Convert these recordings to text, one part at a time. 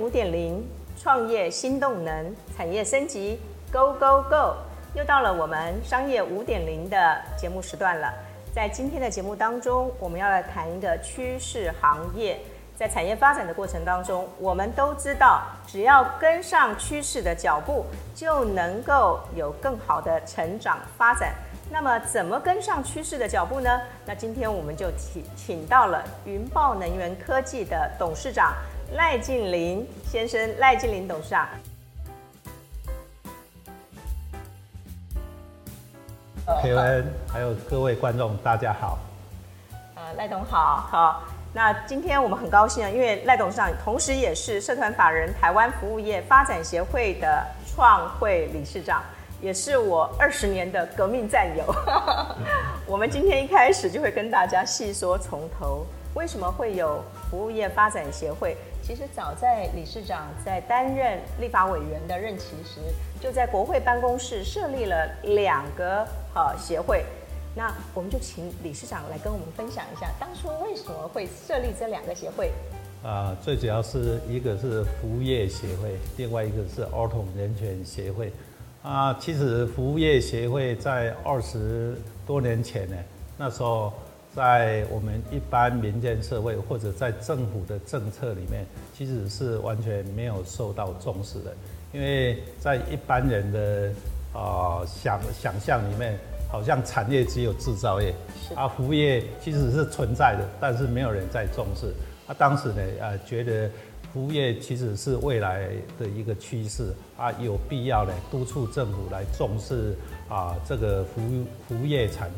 五点零，创业新动能，产业升级，Go Go Go！又到了我们商业五点零的节目时段了。在今天的节目当中，我们要来谈一个趋势行业。在产业发展的过程当中，我们都知道，只要跟上趋势的脚步，就能够有更好的成长发展。那么，怎么跟上趋势的脚步呢？那今天我们就请请到了云豹能源科技的董事长。赖静林先生，赖静林董事长，佩文，还有各位观众，大家好。呃，赖董好，好。那今天我们很高兴啊，因为赖董事长同时也是社团法人台湾服务业发展协会的创会理事长，也是我二十年的革命战友。我们今天一开始就会跟大家细说从头，为什么会有服务业发展协会？其实早在理事长在担任立法委员的任期时，就在国会办公室设立了两个呃协会。那我们就请理事长来跟我们分享一下，当初为什么会设立这两个协会？啊、最主要是一个是服务业协会，另外一个是儿童人权协会。啊、其实服务业协会在二十多年前呢，那时候。在我们一般民间社会或者在政府的政策里面，其实是完全没有受到重视的，因为在一般人的啊、呃、想想象里面，好像产业只有制造业，啊服务业其实是存在的，但是没有人在重视。啊当时呢，呃觉得。服务业其实是未来的一个趋势啊，有必要呢督促政府来重视啊这个服服务业产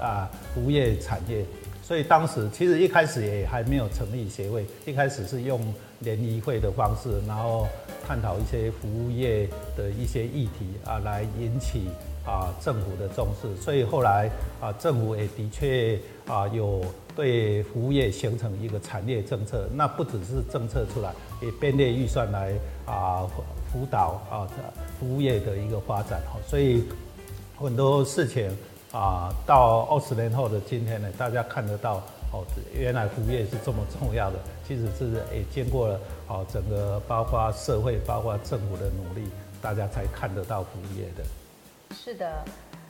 啊服务业产业。所以当时其实一开始也还没有成立协会，一开始是用联谊会的方式，然后探讨一些服务业的一些议题啊，来引起啊政府的重视。所以后来啊政府也的确啊有。对服务业形成一个产业政策，那不只是政策出来，也编列预算来啊辅导啊服务业的一个发展哈。所以很多事情啊，到二十年后的今天呢，大家看得到哦，原来服务业是这么重要的。其实是也经过了哦整个包括社会、包括政府的努力，大家才看得到服务业的。是的。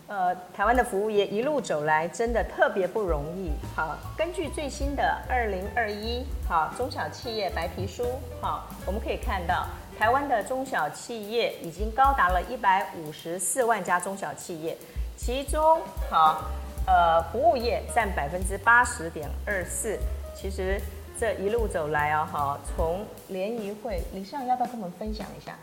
呃，台湾的服务业一路走来，真的特别不容易。好，根据最新的二零二一好中小企业白皮书，好，我们可以看到，台湾的中小企业已经高达了一百五十四万家中小企业，其中好，呃，服务业占百分之八十点二四。其实这一路走来哦，哈，从联谊会，李尚要不要跟我们分享一下？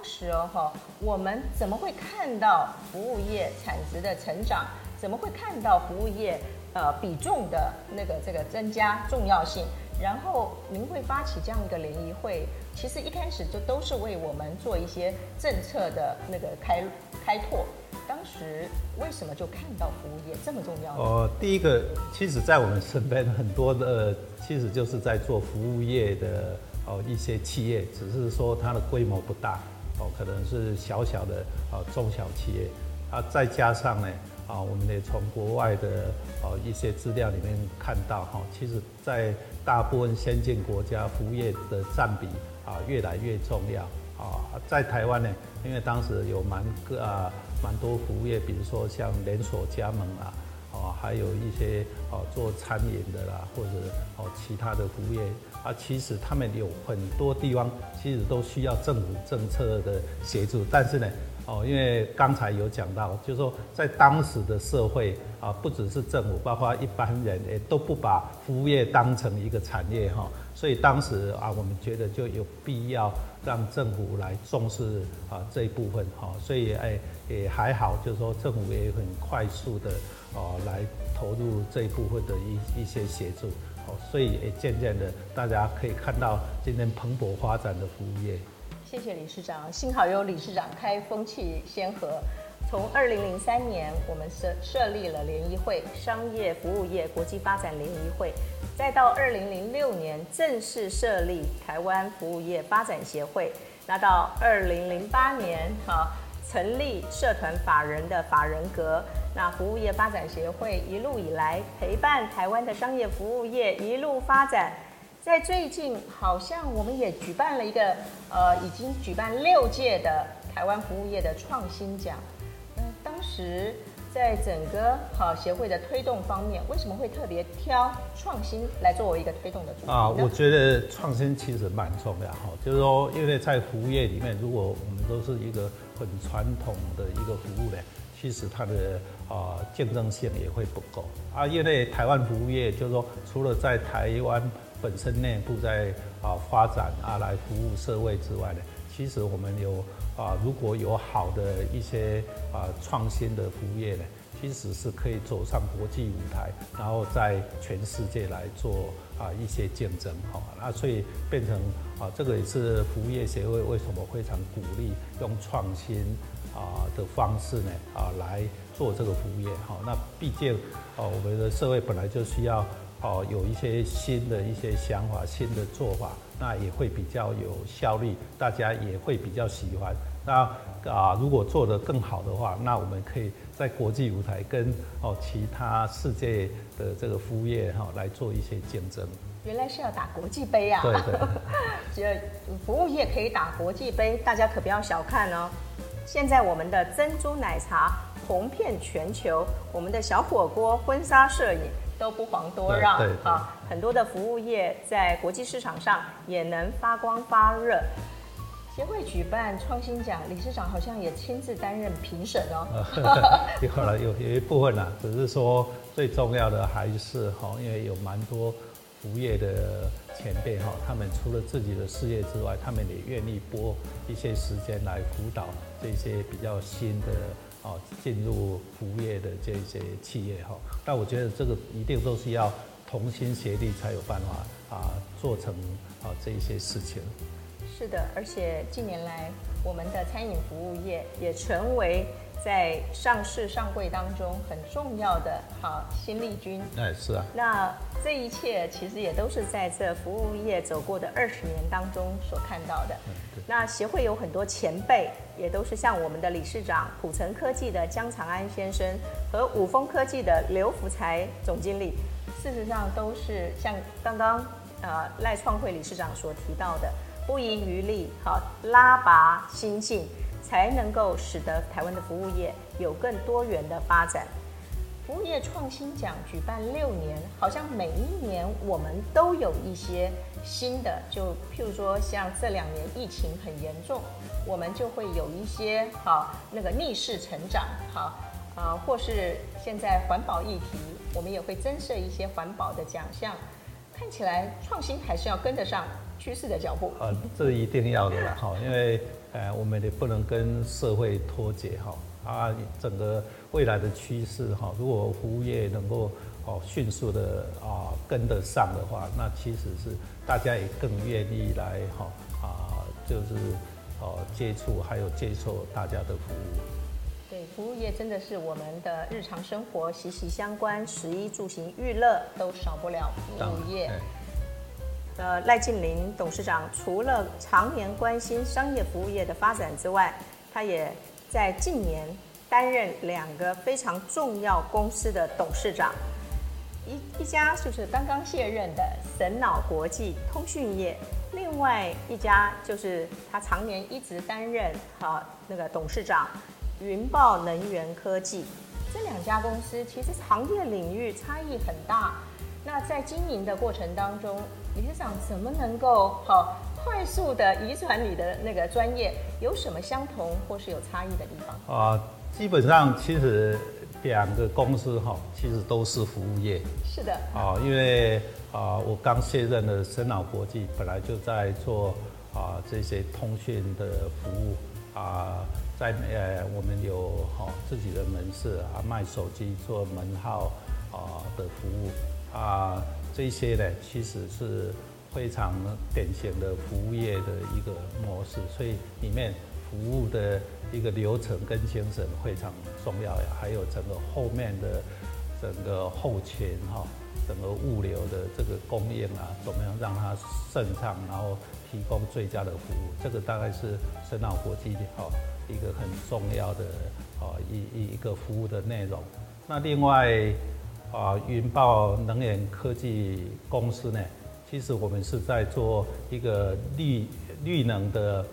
当时哦哈，我们怎么会看到服务业产值的成长？怎么会看到服务业呃比重的那个这个增加重要性？然后您会发起这样一个联谊会，其实一开始就都是为我们做一些政策的那个开开拓。当时为什么就看到服务业这么重要呢？哦，第一个，其实在我们身边很多的，其实就是在做服务业的。哦，一些企业只是说它的规模不大，哦，可能是小小的哦中小企业，啊，再加上呢，啊，我们也从国外的哦一些资料里面看到哈，其实，在大部分先进国家，服务业的占比啊越来越重要啊，在台湾呢，因为当时有蛮个啊蛮多服务业，比如说像连锁加盟啊。还有一些哦做餐饮的啦，或者哦其他的服务业。啊，其实他们有很多地方其实都需要政府政策的协助，但是呢，哦，因为刚才有讲到，就是说在当时的社会啊，不只是政府，包括一般人也都不把服务业当成一个产业哈，所以当时啊，我们觉得就有必要让政府来重视啊这一部分哈，所以哎也还好，就是说政府也很快速的。哦，来投入这一部分的一一些协助，哦，所以也渐渐的，大家可以看到今天蓬勃发展的服务业。谢谢理事长，幸好有理事长开风气先河。从二零零三年，我们设设立了联谊会，商业服务业国际发展联谊会，再到二零零六年正式设立台湾服务业发展协会，那到二零零八年，哈。成立社团法人的法人格，那服务业发展协会一路以来陪伴台湾的商业服务业一路发展，在最近好像我们也举办了一个呃，已经举办六届的台湾服务业的创新奖。嗯，当时。在整个好协会的推动方面，为什么会特别挑创新来作为一个推动的啊？我觉得创新其实蛮重要哈，就是说，因为在服务业里面，如果我们都是一个很传统的一个服务呢，其实它的啊竞争性也会不够啊。因为台湾服务业就是说，除了在台湾本身内部在啊发展啊来服务社会之外呢，其实我们有。啊，如果有好的一些啊创新的服务业呢，其实是可以走上国际舞台，然后在全世界来做啊一些竞争哈。那所以变成啊，这个也是服务业协会为什么非常鼓励用创新啊的方式呢啊来做这个服务业哈。那毕竟啊，我们的社会本来就需要哦有一些新的一些想法、新的做法，那也会比较有效率，大家也会比较喜欢。那啊，如果做得更好的话，那我们可以在国际舞台跟哦其他世界的这个服务业哈来做一些竞争。原来是要打国际杯啊！对对，这服务业可以打国际杯，大家可不要小看哦。现在我们的珍珠奶茶红遍全球，我们的小火锅、婚纱摄影都不遑多让啊！很多的服务业在国际市场上也能发光发热。协会举办创新奖，理事长好像也亲自担任评审哦。有了，有有一部分啦，只是说最重要的还是哈，因为有蛮多服务业的前辈哈，他们除了自己的事业之外，他们也愿意拨一些时间来辅导这些比较新的啊进入服务业的这些企业哈。但我觉得这个一定都是要同心协力才有办法啊做成啊这些事情。是的，而且近年来，我们的餐饮服务业也成为在上市上柜当中很重要的好新力军。哎，是啊。那这一切其实也都是在这服务业走过的二十年当中所看到的。那协会有很多前辈，也都是像我们的理事长普成科技的江长安先生和五峰科技的刘福才总经理，事实上都是像刚刚呃赖创会理事长所提到的。不遗余力，好拉拔新进，才能够使得台湾的服务业有更多元的发展。服务业创新奖举办六年，好像每一年我们都有一些新的，就譬如说像这两年疫情很严重，我们就会有一些好那个逆势成长，好啊，或是现在环保议题，我们也会增设一些环保的奖项。看起来创新还是要跟得上。趋势的脚步啊，这一定要的啦，哈，因为呃，我们也不能跟社会脱节哈啊，整个未来的趋势哈，如果服务业能够哦迅速的啊跟得上的话，那其实是大家也更愿意来哈啊，就是哦接触还有接受大家的服务。对，服务业真的是我们的日常生活息息相关，食衣住行娱乐都少不了服务业。呃，赖静林董事长除了常年关心商业服务业的发展之外，他也在近年担任两个非常重要公司的董事长，一一家就是刚刚卸任的神脑国际通讯业，另外一家就是他常年一直担任好那个董事长云豹能源科技。这两家公司其实行业领域差异很大，那在经营的过程当中。理事长怎么能够好快速的遗传你的那个专业？有什么相同或是有差异的地方？啊，基本上其实两个公司哈，其实都是服务业。是的。啊，因为啊，我刚卸任的神脑国际本来就在做啊这些通讯的服务啊，在呃我们有哈自己的门市啊，卖手机做门号啊的服务啊。这些呢，其实是非常典型的服务业的一个模式，所以里面服务的一个流程跟精神非常重要呀。还有整个后面的整个后勤哈，整个物流的这个供应啊，怎么样让它顺畅，然后提供最佳的服务，这个大概是神脑国际哈一个很重要的啊一一一个服务的内容。那另外。啊，云豹能源科技公司呢，其实我们是在做一个绿绿能的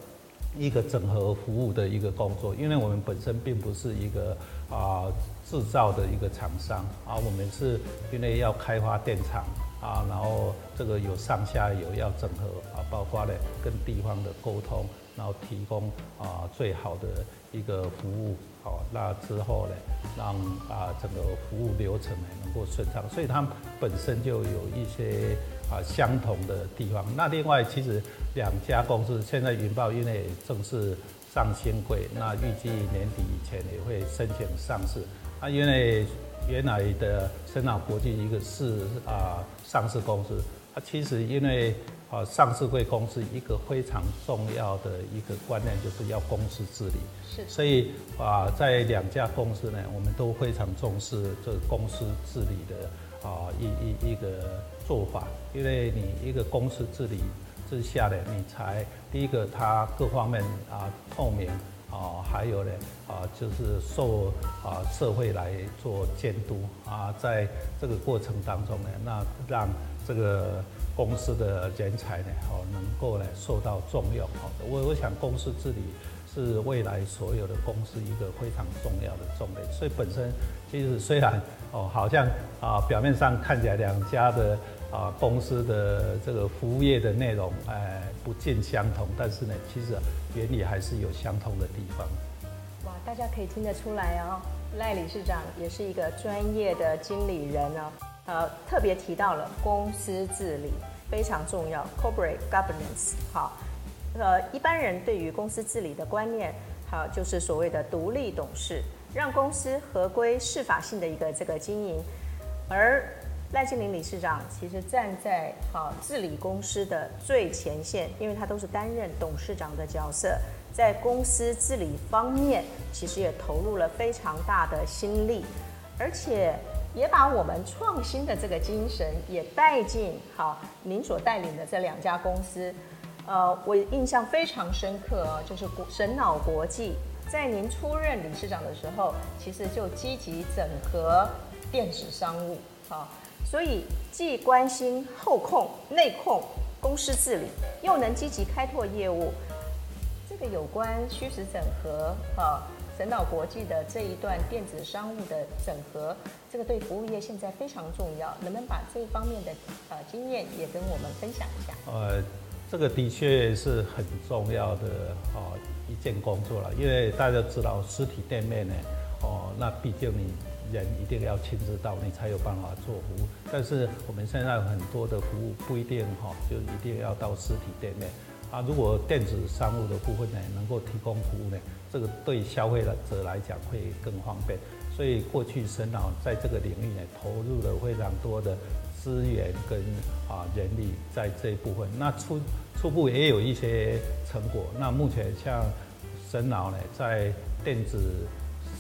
一个整合服务的一个工作，因为我们本身并不是一个啊制造的一个厂商啊，我们是因为要开发电厂啊，然后这个有上下游要整合啊，包括呢跟地方的沟通，然后提供啊最好的一个服务。好，那之后呢，让啊整个服务流程呢能够顺畅，所以他们本身就有一些啊相同的地方。那另外，其实两家公司现在云豹因为正式上新柜，那预计年底以前也会申请上市。啊，因为原来的深脑国际一个是啊上市公司，它其实因为。啊，上市贵公司一个非常重要的一个观念就是要公司治理。是，所以啊，在两家公司呢，我们都非常重视这个公司治理的啊一一一个做法，因为你一个公司治理之下呢，你才第一个它各方面啊透明啊，还有呢啊就是受啊社会来做监督啊，在这个过程当中呢，那让这个。公司的人才呢，哦，能够呢受到重用，哦，我我想公司治理是未来所有的公司一个非常重要的重点。所以本身其实虽然哦，好像啊表面上看起来两家的啊公司的这个服务业的内容哎不尽相同，但是呢，其实原理还是有相同的地方。哇，大家可以听得出来哦，赖理事长也是一个专业的经理人哦。呃，特别提到了公司治理非常重要，corporate governance。好，呃，一般人对于公司治理的观念，好，就是所谓的独立董事，让公司合规适法性的一个这个经营。而赖静伶理事长其实站在好治理公司的最前线，因为他都是担任董事长的角色，在公司治理方面，其实也投入了非常大的心力，而且。也把我们创新的这个精神也带进好您所带领的这两家公司，呃，我印象非常深刻哦，就是国神脑国际在您出任理事长的时候，其实就积极整合电子商务，好，所以既关心后控、内控、公司治理，又能积极开拓业务，这个有关虚实整合，哈。神脑国际的这一段电子商务的整合，这个对服务业现在非常重要，能不能把这方面的呃经验也跟我们分享一下？呃，这个的确是很重要的哦一件工作了，因为大家知道实体店面呢，哦，那毕竟你人一定要亲自到，你才有办法做服务。但是我们现在很多的服务不一定哈，就一定要到实体店面啊。如果电子商务的部分呢，能够提供服务呢？这个对消费者来讲会更方便，所以过去神脑在这个领域呢，投入了非常多的资源跟啊人力在这一部分。那初初步也有一些成果。那目前像神脑呢，在电子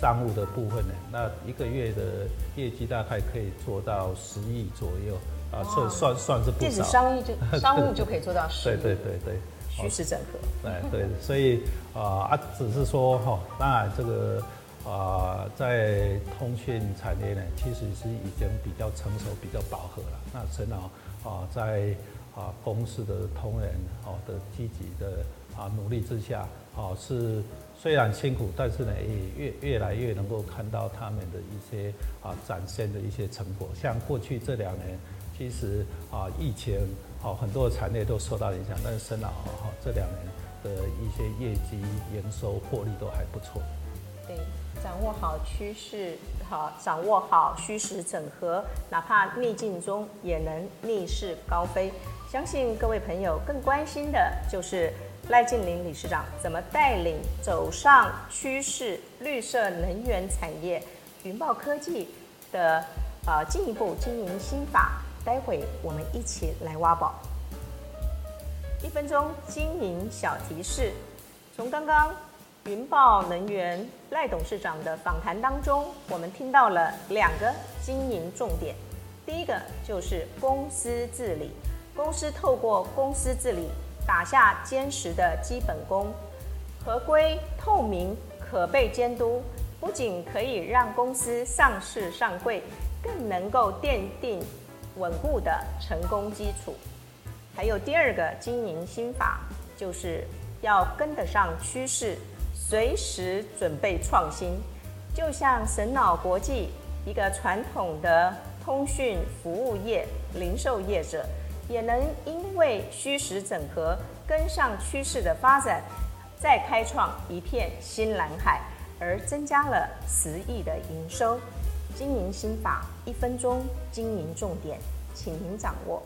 商务的部分呢，那一个月的业绩大概可以做到十亿左右啊，算算算是不少。电子商务就 商务就可以做到十亿。对对对对。虚实整合，哎，对，所以啊啊，只是说哈，当然这个啊，在通讯产业呢，其实是已经比较成熟、比较饱和了。那陈老啊，在啊公司的同仁哦的积极的啊努力之下，啊是虽然辛苦，但是呢也越越来越能够看到他们的一些啊展现的一些成果。像过去这两年，其实啊疫情。好，很多的产业都受到影响，但是神脑哈这两年的一些业绩、营收、获利都还不错。对，掌握好趋势，好掌握好虚实整合，哪怕逆境中也能逆势高飞。相信各位朋友更关心的就是赖静伶理事长怎么带领走上趋势绿色能源产业，云豹科技的呃进一步经营新法。待会我们一起来挖宝。一分钟经营小提示：从刚刚云豹能源赖董事长的访谈当中，我们听到了两个经营重点。第一个就是公司治理，公司透过公司治理打下坚实的基本功，合规、透明、可被监督，不仅可以让公司上市上柜，更能够奠定稳固的成功基础。还有第二个经营心法，就是要跟得上趋势，随时准备创新。就像神脑国际，一个传统的通讯服务业零售业者，也能因为虚实整合，跟上趋势的发展，再开创一片新蓝海，而增加了十亿的营收。经营心法，一分钟经营重点，请您掌握。